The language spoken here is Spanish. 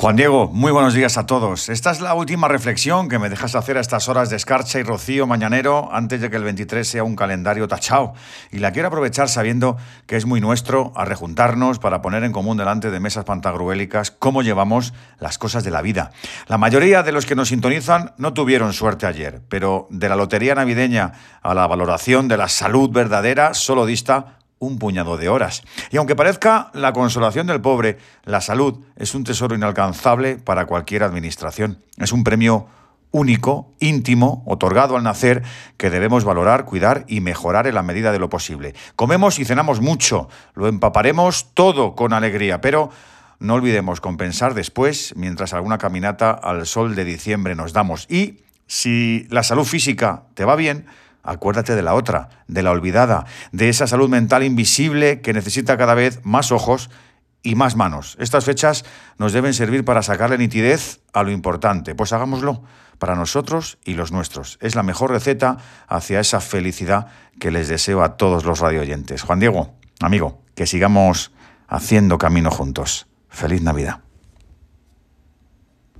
Juan Diego, muy buenos días a todos. Esta es la última reflexión que me dejas hacer a estas horas de escarcha y rocío mañanero antes de que el 23 sea un calendario tachado. Y la quiero aprovechar sabiendo que es muy nuestro a rejuntarnos para poner en común delante de mesas pantagruélicas cómo llevamos las cosas de la vida. La mayoría de los que nos sintonizan no tuvieron suerte ayer, pero de la lotería navideña a la valoración de la salud verdadera solo dista un puñado de horas. Y aunque parezca la consolación del pobre, la salud es un tesoro inalcanzable para cualquier administración. Es un premio único, íntimo, otorgado al nacer, que debemos valorar, cuidar y mejorar en la medida de lo posible. Comemos y cenamos mucho, lo empaparemos todo con alegría, pero no olvidemos compensar después, mientras alguna caminata al sol de diciembre nos damos. Y si la salud física te va bien, Acuérdate de la otra, de la olvidada, de esa salud mental invisible que necesita cada vez más ojos y más manos. Estas fechas nos deben servir para sacarle nitidez a lo importante. Pues hagámoslo para nosotros y los nuestros. Es la mejor receta hacia esa felicidad que les deseo a todos los radioyentes. Juan Diego, amigo, que sigamos haciendo camino juntos. Feliz Navidad.